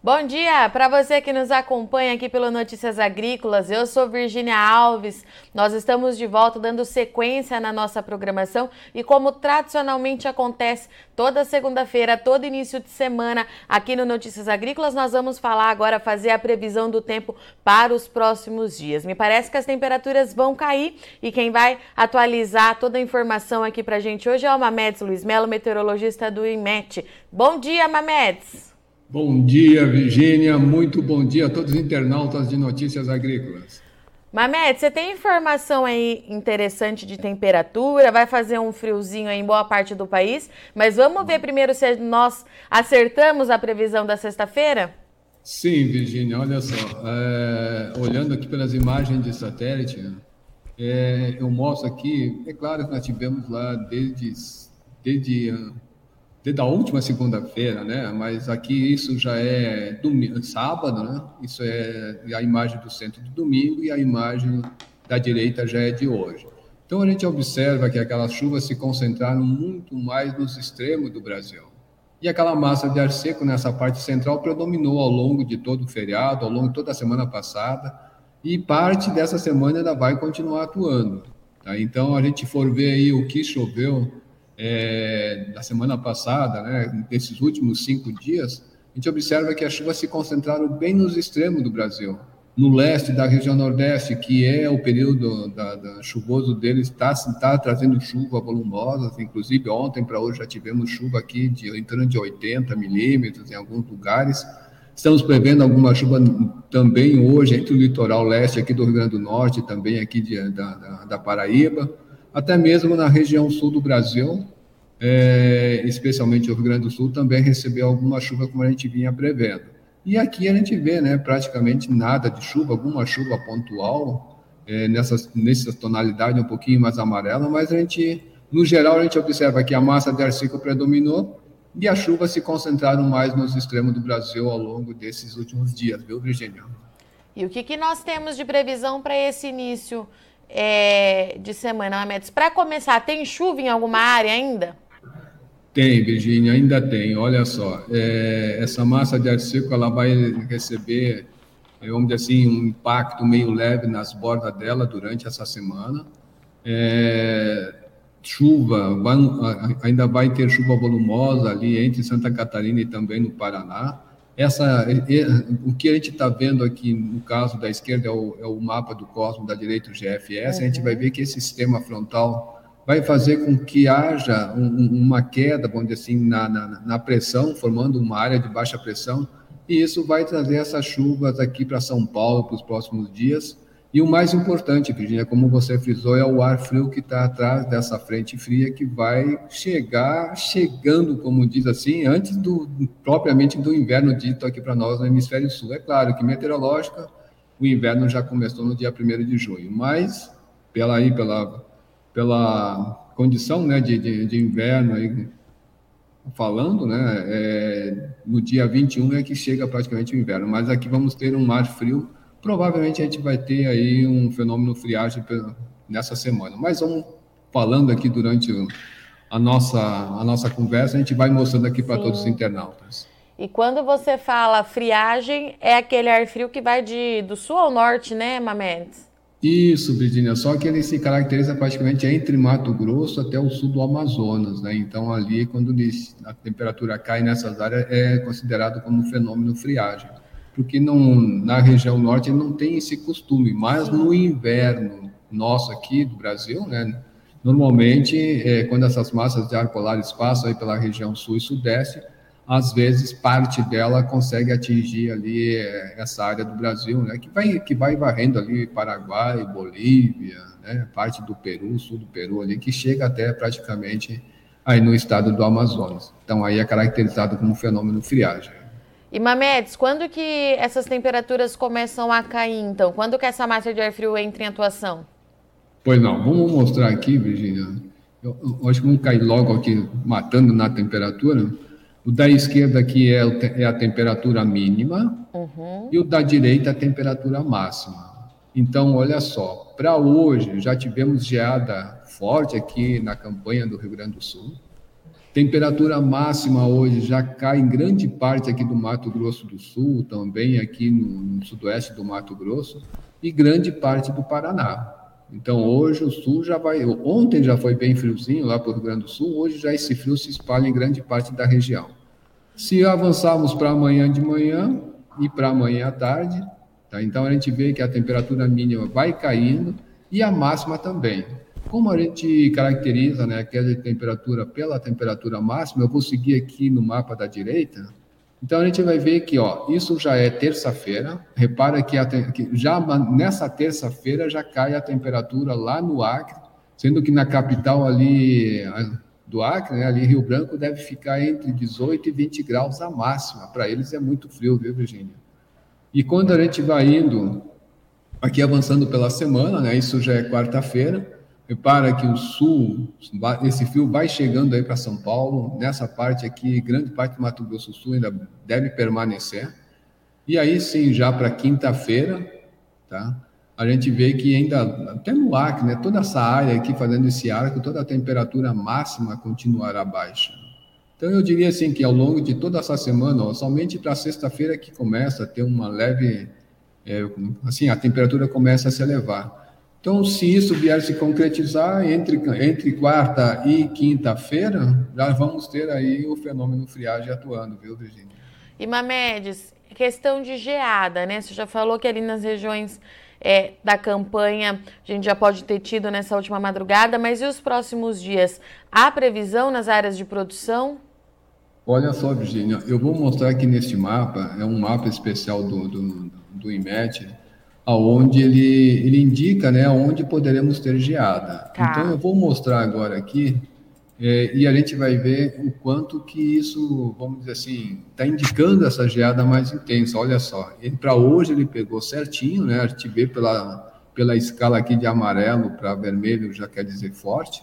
Bom dia para você que nos acompanha aqui pelo Notícias Agrícolas. Eu sou Virginia Alves. Nós estamos de volta dando sequência na nossa programação e como tradicionalmente acontece toda segunda-feira, todo início de semana aqui no Notícias Agrícolas, nós vamos falar agora fazer a previsão do tempo para os próximos dias. Me parece que as temperaturas vão cair e quem vai atualizar toda a informação aqui para gente hoje é o Mamedes Luiz Melo, meteorologista do IMET. Bom dia, Mamedes. Bom dia, Virgínia. Muito bom dia a todos os internautas de Notícias Agrícolas. Mamed, você tem informação aí interessante de temperatura? Vai fazer um friozinho aí em boa parte do país, mas vamos ver primeiro se nós acertamos a previsão da sexta-feira? Sim, Virgínia, olha só. É, olhando aqui pelas imagens de satélite, é, eu mostro aqui, é claro que nós tivemos lá desde, desde desde a última segunda-feira, né? Mas aqui isso já é domingo, sábado, né? Isso é a imagem do centro de domingo e a imagem da direita já é de hoje. Então a gente observa que aquelas chuvas se concentraram muito mais nos extremos do Brasil. E aquela massa de ar seco nessa parte central predominou ao longo de todo o feriado, ao longo de toda a semana passada, e parte dessa semana ainda vai continuar atuando. Tá? Então, a gente for ver aí o que choveu é, da semana passada, né, nesses últimos cinco dias, a gente observa que as chuvas se concentraram bem nos extremos do Brasil. No leste da região nordeste, que é o período da, da chuvoso deles, está tá trazendo chuva volumosa. Inclusive, ontem para hoje já tivemos chuva aqui de, em torno de 80 milímetros em alguns lugares. Estamos prevendo alguma chuva também hoje entre o litoral leste aqui do Rio Grande do Norte, também aqui de, da, da, da Paraíba até mesmo na região sul do Brasil, é, especialmente o Rio Grande do Sul, também recebeu alguma chuva como a gente vinha prevendo. E aqui a gente vê, né, praticamente nada de chuva, alguma chuva pontual, é, nessas, nessa tonalidade um pouquinho mais amarela, mas a gente, no geral, a gente observa que a massa de ar seco predominou e as chuvas se concentraram mais nos extremos do Brasil ao longo desses últimos dias, viu, Virginia? E o que, que nós temos de previsão para esse início é, de semana, Amedes. Para começar, tem chuva em alguma área ainda? Tem, Virginia, ainda tem. Olha só, é, essa massa de ar seco ela vai receber, é, vamos dizer assim, um impacto meio leve nas bordas dela durante essa semana. É, chuva, vai, ainda vai ter chuva volumosa ali entre Santa Catarina e também no Paraná essa, o que a gente está vendo aqui no caso da esquerda é o, é o mapa do cosmos, da direita o GFS, uhum. a gente vai ver que esse sistema frontal vai fazer com que haja um, uma queda, vamos dizer assim, na, na, na, pressão, formando uma área de baixa pressão, e isso vai trazer essas chuvas aqui para São Paulo para os próximos dias, e o mais importante, Virginia, como você frisou, é o ar frio que está atrás dessa frente fria que vai chegar, chegando, como diz assim, antes do propriamente do inverno dito aqui para nós no hemisfério sul. É claro que meteorológica, o inverno já começou no dia 1 de junho, mas pela aí pela pela condição, né, de, de, de inverno aí falando, né, é, no dia 21 é que chega praticamente o inverno, mas aqui vamos ter um mar frio provavelmente a gente vai ter aí um fenômeno friagem nessa semana. Mas vamos falando aqui durante a nossa, a nossa conversa, a gente vai mostrando aqui para todos os internautas. E quando você fala friagem, é aquele ar frio que vai de, do sul ao norte, né, Mamedes? Isso, Virginia, só que ele se caracteriza praticamente entre Mato Grosso até o sul do Amazonas, né? Então, ali, quando a temperatura cai nessas áreas, é considerado como um fenômeno friagem porque não, na região norte não tem esse costume, mas no inverno nosso aqui do Brasil, né, normalmente, é, quando essas massas de ar polares passam aí pela região sul e sudeste, às vezes parte dela consegue atingir ali é, essa área do Brasil, né, que vai que vai varrendo ali Paraguai, Bolívia, né, parte do Peru, sul do Peru ali, que chega até praticamente aí no estado do Amazonas. Então aí é caracterizado como fenômeno friagem. E Mamedes, quando que essas temperaturas começam a cair, então? Quando que essa massa de ar frio entra em atuação? Pois não, vamos mostrar aqui, Virginia. Eu, eu acho que vamos cair logo aqui, matando na temperatura. O da esquerda aqui é, é a temperatura mínima uhum. e o da direita a temperatura máxima. Então, olha só, para hoje já tivemos geada forte aqui na campanha do Rio Grande do Sul Temperatura máxima hoje já cai em grande parte aqui do Mato Grosso do Sul, também aqui no, no sudoeste do Mato Grosso e grande parte do Paraná. Então hoje o sul já vai. Ontem já foi bem friozinho lá para o Grande do Sul, hoje já esse frio se espalha em grande parte da região. Se avançarmos para amanhã de manhã e para amanhã à tarde, tá? então a gente vê que a temperatura mínima vai caindo e a máxima também. Como a gente caracteriza né, aquela temperatura pela temperatura máxima, eu vou seguir aqui no mapa da direita. Então a gente vai ver que ó, isso já é terça-feira. Repara que, a, que já nessa terça-feira já cai a temperatura lá no Acre, sendo que na capital ali do Acre, né, ali Rio Branco, deve ficar entre 18 e 20 graus a máxima. Para eles é muito frio, viu, Virgínia? E quando a gente vai indo, aqui avançando pela semana, né, isso já é quarta-feira, Repara que o sul, esse fio vai chegando aí para São Paulo, nessa parte aqui, grande parte do Mato Grosso do Sul ainda deve permanecer. E aí sim, já para quinta-feira, tá? A gente vê que ainda, até no Acre, né, toda essa área aqui fazendo esse arco, toda a temperatura máxima continuará baixa. Então eu diria assim que ao longo de toda essa semana, ó, somente para sexta-feira que começa a ter uma leve, é, assim, a temperatura começa a se elevar. Então, se isso vier se concretizar entre, entre quarta e quinta-feira, já vamos ter aí o fenômeno friagem atuando, viu, Virginia? E Mamedes, questão de geada, né? Você já falou que ali nas regiões é, da campanha a gente já pode ter tido nessa última madrugada, mas e os próximos dias? Há previsão nas áreas de produção? Olha só, Virginia, eu vou mostrar aqui neste mapa, é um mapa especial do, do, do IMET, aonde ele, ele indica né, onde poderemos ter geada. Tá. Então, eu vou mostrar agora aqui é, e a gente vai ver o quanto que isso, vamos dizer assim, está indicando essa geada mais intensa. Olha só, para hoje ele pegou certinho, né? A gente vê pela, pela escala aqui de amarelo para vermelho, já quer dizer forte.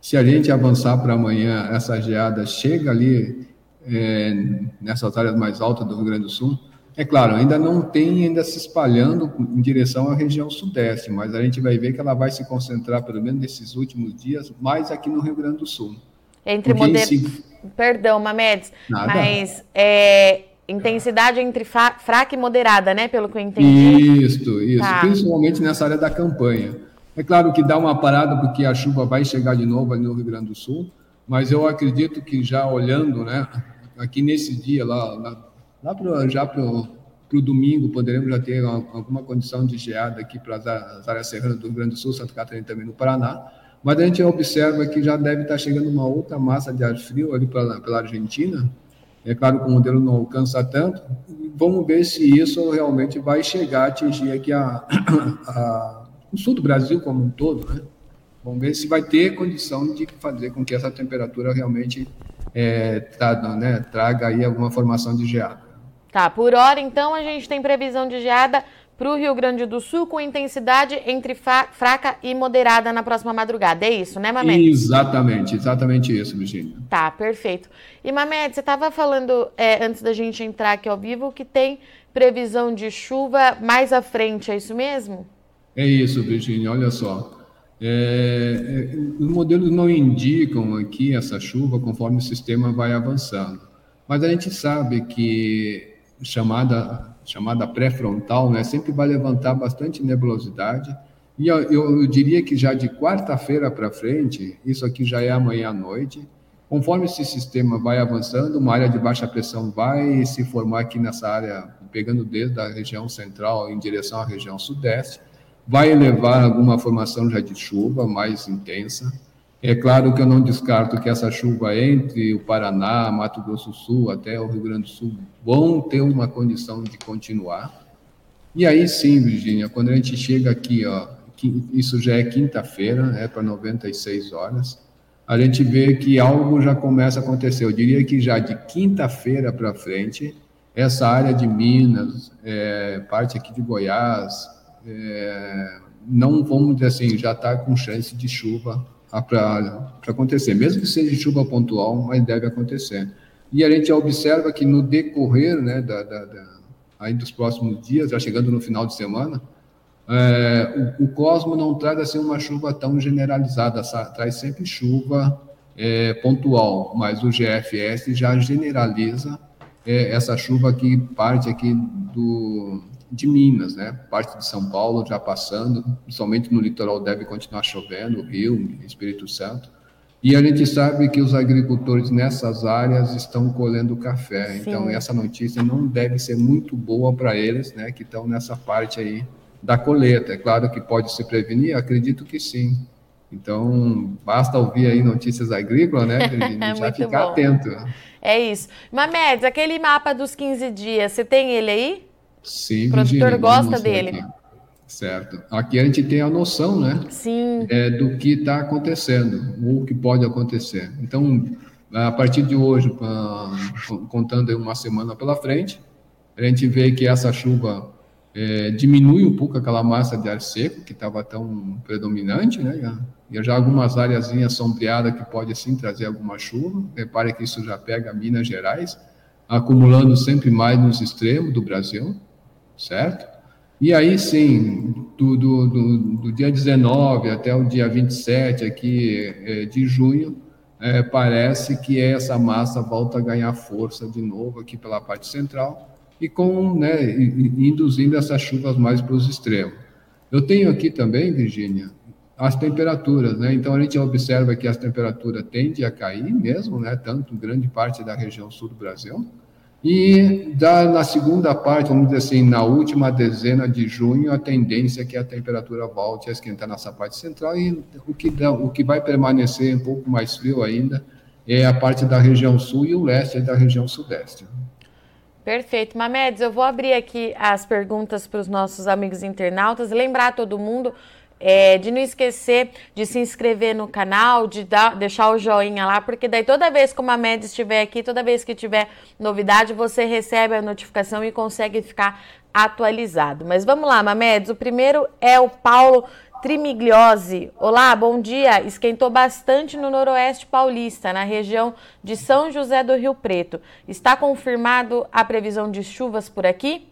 Se a gente avançar para amanhã, essa geada chega ali é, nessas áreas mais altas do Rio Grande do Sul, é claro, ainda não tem ainda se espalhando em direção à região sudeste, mas a gente vai ver que ela vai se concentrar, pelo menos nesses últimos dias, mais aqui no Rio Grande do Sul. Entre moder... Si... Perdão, Mamedes, Nada. mas é, intensidade entre fraca e moderada, né? Pelo que eu entendi. Isso, isso. Tá. Principalmente nessa área da campanha. É claro que dá uma parada porque a chuva vai chegar de novo ali no Rio Grande do Sul, mas eu acredito que já olhando, né? Aqui nesse dia lá, Lá pro, já para o domingo, poderemos já ter alguma condição de geada aqui para as áreas serranas do Rio Grande do Sul, Santa Catarina também no Paraná. Mas a gente observa que já deve estar chegando uma outra massa de ar frio ali pela, pela Argentina. É claro que o modelo não alcança tanto. Vamos ver se isso realmente vai chegar a atingir aqui a, a, o sul do Brasil como um todo, né? Vamos ver se vai ter condição de fazer com que essa temperatura realmente é, traga, né, traga aí alguma formação de geada. Tá, por hora, então, a gente tem previsão de geada para o Rio Grande do Sul com intensidade entre fraca e moderada na próxima madrugada. É isso, né, Mamed? Exatamente, exatamente isso, Virginia. Tá, perfeito. E, Mamed, você estava falando, é, antes da gente entrar aqui ao vivo, que tem previsão de chuva mais à frente, é isso mesmo? É isso, Virginia, olha só. É, é, os modelos não indicam aqui essa chuva conforme o sistema vai avançando. Mas a gente sabe que chamada, chamada pré-frontal, né, sempre vai levantar bastante nebulosidade. E eu, eu diria que já de quarta-feira para frente, isso aqui já é amanhã à noite, conforme esse sistema vai avançando, uma área de baixa pressão vai se formar aqui nessa área, pegando desde a região central em direção à região sudeste, vai levar alguma formação já de chuva mais intensa. É claro que eu não descarto que essa chuva entre o Paraná, Mato Grosso do Sul até o Rio Grande do Sul vão ter uma condição de continuar. E aí sim, Virginia, quando a gente chega aqui, ó, isso já é quinta-feira, é para 96 horas, a gente vê que algo já começa a acontecer. Eu diria que já de quinta-feira para frente, essa área de Minas, é, parte aqui de Goiás, é, não vamos dizer assim, já está com chance de chuva para acontecer, mesmo que seja chuva pontual, mas deve acontecer. E a gente observa que no decorrer né, da, da, da aí dos próximos dias, já chegando no final de semana, é, o, o, Cosmo não traz assim uma chuva tão generalizada, traz sempre chuva é, pontual, mas o GFS já generaliza é, essa chuva que parte aqui do, de Minas, né? Parte de São Paulo já passando, principalmente no litoral deve continuar chovendo, Rio, Espírito Santo. E a gente sabe que os agricultores nessas áreas estão colhendo café. Sim. Então essa notícia não deve ser muito boa para eles, né? Que estão nessa parte aí da colheita. É claro que pode se prevenir, acredito que sim. Então, basta ouvir aí notícias agrícolas, né? Já ficar bom. atento. É isso. Mamedes, aquele mapa dos 15 dias, você tem ele aí? Sim, O produtor gosta dele. Certo. Aqui a gente tem a noção, né? Sim. É, do que está acontecendo, o que pode acontecer. Então, a partir de hoje, contando uma semana pela frente, a gente vê que essa chuva é, diminui um pouco aquela massa de ar seco que estava tão predominante, né? E já algumas áreas sombreadas que pode sim trazer alguma chuva. Repare que isso já pega Minas Gerais, acumulando sempre mais nos extremos do Brasil, certo? E aí sim, do, do, do, do dia 19 até o dia 27 aqui é, de junho, é, parece que essa massa volta a ganhar força de novo aqui pela parte central e com, né, induzindo essas chuvas mais para os extremos. Eu tenho aqui também, Virgínia, as temperaturas, né? Então a gente observa que as temperaturas tendem a cair mesmo, né? Tanto grande parte da região sul do Brasil. E da, na segunda parte, vamos dizer assim, na última dezena de junho, a tendência é que a temperatura volte a esquentar nessa parte central e o que, dá, o que vai permanecer um pouco mais frio ainda é a parte da região sul e o leste da região sudeste. Perfeito. Mamedes, eu vou abrir aqui as perguntas para os nossos amigos internautas. Lembrar todo mundo é, de não esquecer de se inscrever no canal, de dar, deixar o joinha lá, porque daí toda vez que o Mamedes estiver aqui, toda vez que tiver novidade, você recebe a notificação e consegue ficar atualizado. Mas vamos lá, Mamedes. O primeiro é o Paulo Trimigliose. Olá, bom dia. Esquentou bastante no noroeste paulista, na região de São José do Rio Preto. Está confirmado a previsão de chuvas por aqui?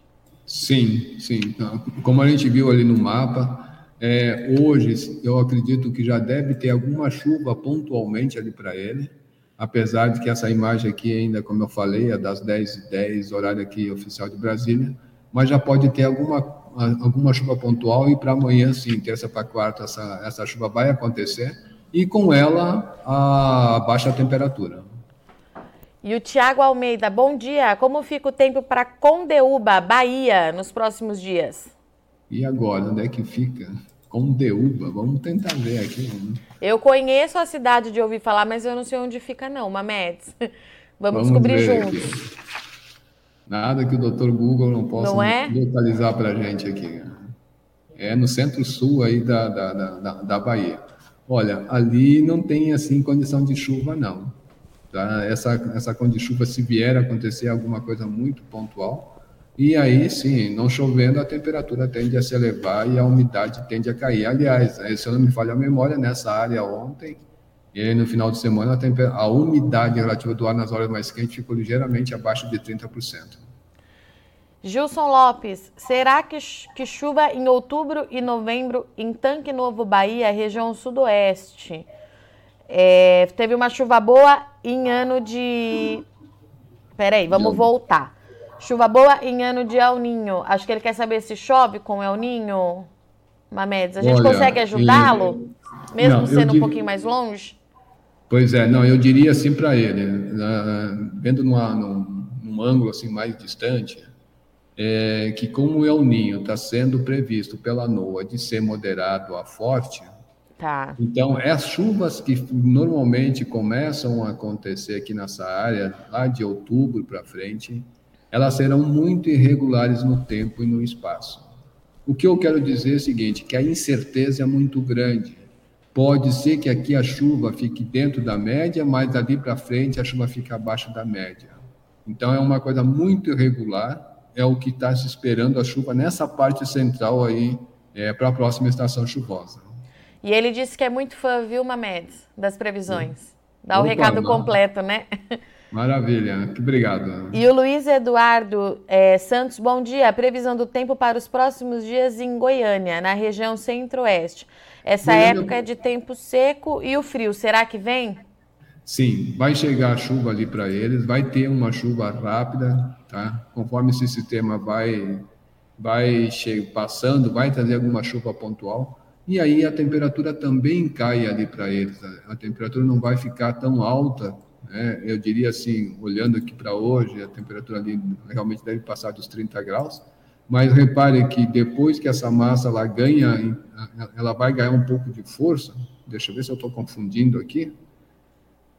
Sim, sim. Então, como a gente viu ali no mapa, é, hoje eu acredito que já deve ter alguma chuva pontualmente ali para ele, apesar de que essa imagem aqui ainda, como eu falei, é das 10h10, horário aqui oficial de Brasília, mas já pode ter alguma alguma chuva pontual e para amanhã, sim, terça para quarta, essa, essa chuva vai acontecer e com ela a baixa temperatura. E o Tiago Almeida, bom dia. Como fica o tempo para Condeúba, Bahia, nos próximos dias? E agora, onde é que fica? Condeúba, vamos tentar ver aqui. Né? Eu conheço a cidade de ouvir falar, mas eu não sei onde fica não, Mamedes. Vamos, vamos descobrir juntos. Aqui. Nada que o doutor Google não possa não é? localizar para a gente aqui. É no centro-sul aí da, da, da, da, Bahia. Olha, ali não tem assim condição de chuva, não. Tá? Essa, essa condição de chuva, se vier a acontecer alguma coisa muito pontual, e aí sim, não chovendo, a temperatura tende a se elevar e a umidade tende a cair. Aliás, se eu não me falha a memória, nessa área ontem, e aí, no final de semana, a, a umidade relativa do ar nas horas mais quentes ficou ligeiramente abaixo de 30%. Gilson Lopes, será que, que chuva em outubro e novembro em Tanque Novo, Bahia, região sudoeste? É, teve uma chuva boa em ano de. Peraí, vamos voltar. Chuva boa em ano de El Ninho. Acho que ele quer saber se chove com El Ninho. Mamedes, a gente Olha, consegue ajudá-lo? Mesmo não, sendo um pouquinho mais longe? Pois é, não, eu diria assim para ele, uh, vendo numa, num, num, ângulo assim mais distante, é, que como o El Ninho está sendo previsto pela NOAA de ser moderado a forte, tá. então as chuvas que normalmente começam a acontecer aqui nessa área, lá de outubro para frente, elas serão muito irregulares no tempo e no espaço. O que eu quero dizer é o seguinte, que a incerteza é muito grande. Pode ser que aqui a chuva fique dentro da média, mas dali para frente a chuva fica abaixo da média. Então é uma coisa muito irregular, é o que está se esperando a chuva nessa parte central aí é, para a próxima estação chuvosa. E ele disse que é muito fã, viu, Mamedes, das previsões. Dá Opa, o recado completo, né? Maravilha, que obrigado. E o Luiz Eduardo é, Santos, bom dia. Previsão do tempo para os próximos dias em Goiânia, na região centro-oeste. Essa Goiânia... época é de tempo seco e o frio, será que vem? Sim, vai chegar chuva ali para eles, vai ter uma chuva rápida, tá? Conforme esse sistema vai vai passando, vai trazer alguma chuva pontual, e aí a temperatura também cai ali para eles. A temperatura não vai ficar tão alta, né? Eu diria assim, olhando aqui para hoje, a temperatura ali realmente deve passar dos 30 graus, mas repare que depois que essa massa ela ganha, ela vai ganhar um pouco de força. Deixa eu ver se eu estou confundindo aqui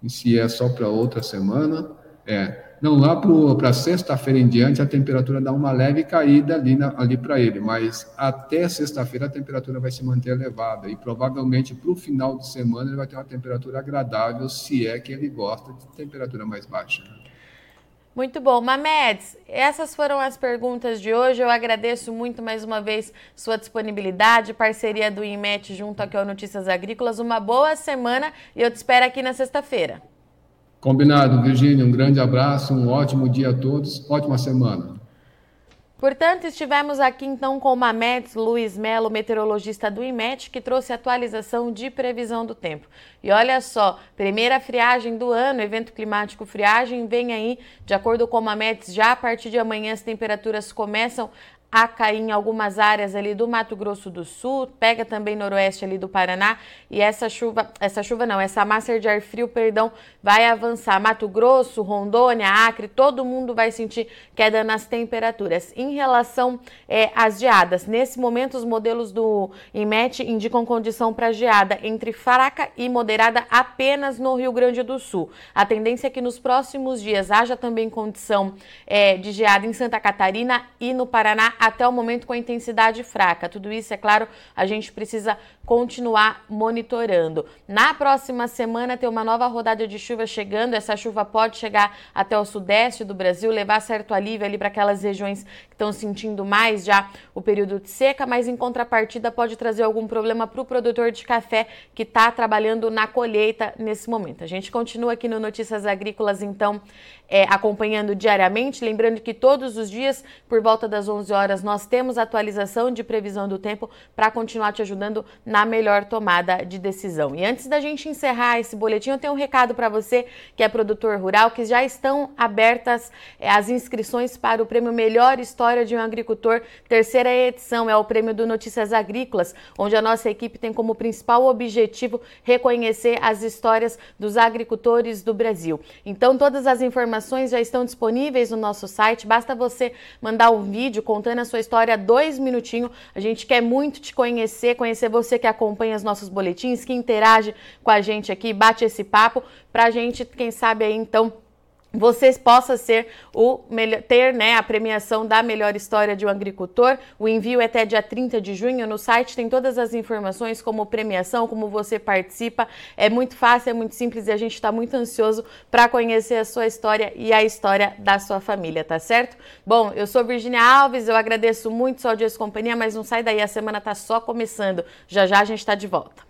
e se é só para outra semana. É. Não, lá para sexta-feira em diante, a temperatura dá uma leve caída ali, ali para ele, mas até sexta-feira a temperatura vai se manter elevada e provavelmente para o final de semana ele vai ter uma temperatura agradável, se é que ele gosta de temperatura mais baixa. Muito bom. Mamedes, essas foram as perguntas de hoje. Eu agradeço muito mais uma vez sua disponibilidade, parceria do IMET junto aqui ao Notícias Agrícolas. Uma boa semana e eu te espero aqui na sexta-feira. Combinado, Virgínia. Um grande abraço, um ótimo dia a todos, ótima semana. Portanto, estivemos aqui então com o Mametes Luiz Melo, meteorologista do IMET, que trouxe atualização de previsão do tempo. E olha só, primeira friagem do ano, evento climático friagem, vem aí, de acordo com o Mametes, já a partir de amanhã as temperaturas começam a cair em algumas áreas ali do Mato Grosso do Sul, pega também noroeste ali do Paraná e essa chuva, essa chuva não, essa massa de ar frio, perdão, vai avançar. Mato Grosso, Rondônia, Acre, todo mundo vai sentir queda nas temperaturas. Em relação é, às geadas, nesse momento os modelos do IMET indicam condição para geada entre fraca e moderada apenas no Rio Grande do Sul. A tendência é que nos próximos dias haja também condição é, de geada em Santa Catarina e no Paraná até o momento com intensidade fraca. Tudo isso, é claro, a gente precisa continuar monitorando. Na próxima semana tem uma nova rodada de chuva chegando. Essa chuva pode chegar até o sudeste do Brasil, levar certo alívio ali para aquelas regiões que estão sentindo mais já o período de seca, mas em contrapartida pode trazer algum problema para o produtor de café que está trabalhando na colheita nesse momento. A gente continua aqui no Notícias Agrícolas, então, é, acompanhando diariamente. Lembrando que todos os dias, por volta das 11 horas, nós temos atualização de previsão do tempo para continuar te ajudando na melhor tomada de decisão. E antes da gente encerrar esse boletim, eu tenho um recado para você que é produtor rural, que já estão abertas é, as inscrições para o prêmio Melhor História de um Agricultor, terceira edição, é o prêmio do Notícias Agrícolas, onde a nossa equipe tem como principal objetivo reconhecer as histórias dos agricultores do Brasil. Então, todas as informações já estão disponíveis no nosso site. Basta você mandar um vídeo contando a sua história, dois minutinhos. A gente quer muito te conhecer, conhecer você que acompanha os nossos boletins, que interage com a gente aqui, bate esse papo, para a gente, quem sabe aí então vocês possa ser o ter né, a premiação da melhor história de um agricultor. O envio é até dia 30 de junho. No site tem todas as informações, como premiação, como você participa. É muito fácil, é muito simples e a gente está muito ansioso para conhecer a sua história e a história da sua família, tá certo? Bom, eu sou Virginia Alves, eu agradeço muito sua audiência companhia, mas não sai daí, a semana está só começando. Já já a gente está de volta.